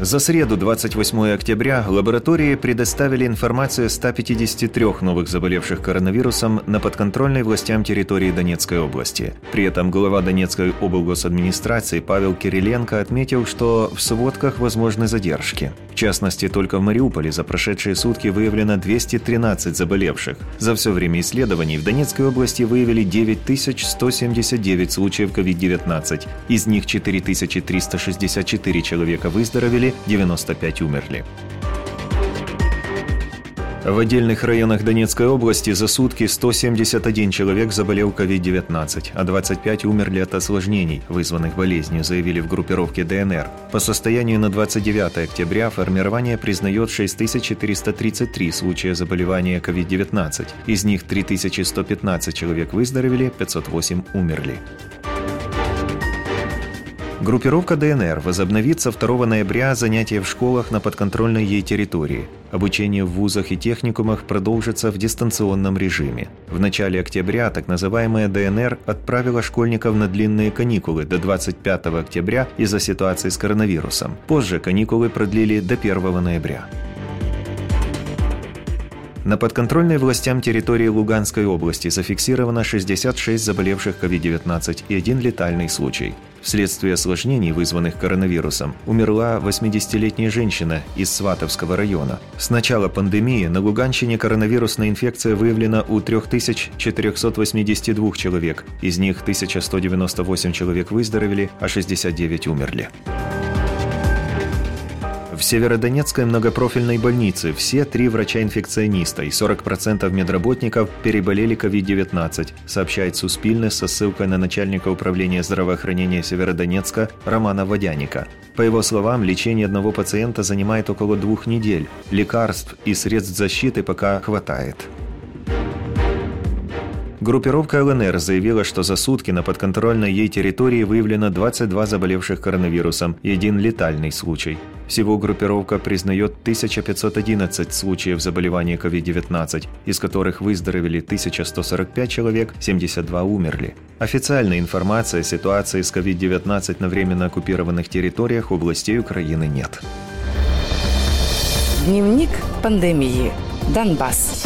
За среду, 28 октября, лаборатории предоставили информацию о 153 новых заболевших коронавирусом на подконтрольной властям территории Донецкой области. При этом глава Донецкой облгосадминистрации Павел Кириленко отметил, что в сводках возможны задержки. В частности, только в Мариуполе за прошедшие сутки выявлено 213 заболевших. За все время исследований в Донецкой области выявили 9179 случаев COVID-19. Из них 4364 человека выздоровели, 95 умерли. В отдельных районах Донецкой области за сутки 171 человек заболел COVID-19, а 25 умерли от осложнений, вызванных болезнью, заявили в группировке ДНР. По состоянию на 29 октября формирование признает 6433 случая заболевания COVID-19. Из них 3115 человек выздоровели, 508 умерли. Группировка ДНР возобновит со 2 ноября занятия в школах на подконтрольной ей территории. Обучение в вузах и техникумах продолжится в дистанционном режиме. В начале октября так называемая ДНР отправила школьников на длинные каникулы до 25 октября из-за ситуации с коронавирусом. Позже каникулы продлили до 1 ноября. На подконтрольной властям территории Луганской области зафиксировано 66 заболевших COVID-19 и один летальный случай. Вследствие осложнений, вызванных коронавирусом, умерла 80-летняя женщина из Сватовского района. С начала пандемии на Луганщине коронавирусная инфекция выявлена у 3482 человек. Из них 1198 человек выздоровели, а 69 умерли. В Северодонецкой многопрофильной больнице все три врача-инфекциониста и 40% медработников переболели COVID-19, сообщает Суспильне со ссылкой на начальника управления здравоохранения Северодонецка Романа Водяника. По его словам, лечение одного пациента занимает около двух недель. Лекарств и средств защиты пока хватает. Группировка ЛНР заявила, что за сутки на подконтрольной ей территории выявлено 22 заболевших коронавирусом и один летальный случай. Всего группировка признает 1511 случаев заболевания COVID-19, из которых выздоровели 1145 человек, 72 умерли. Официальной информации о ситуации с COVID-19 на временно оккупированных территориях областей Украины нет. Дневник пандемии. Донбасс.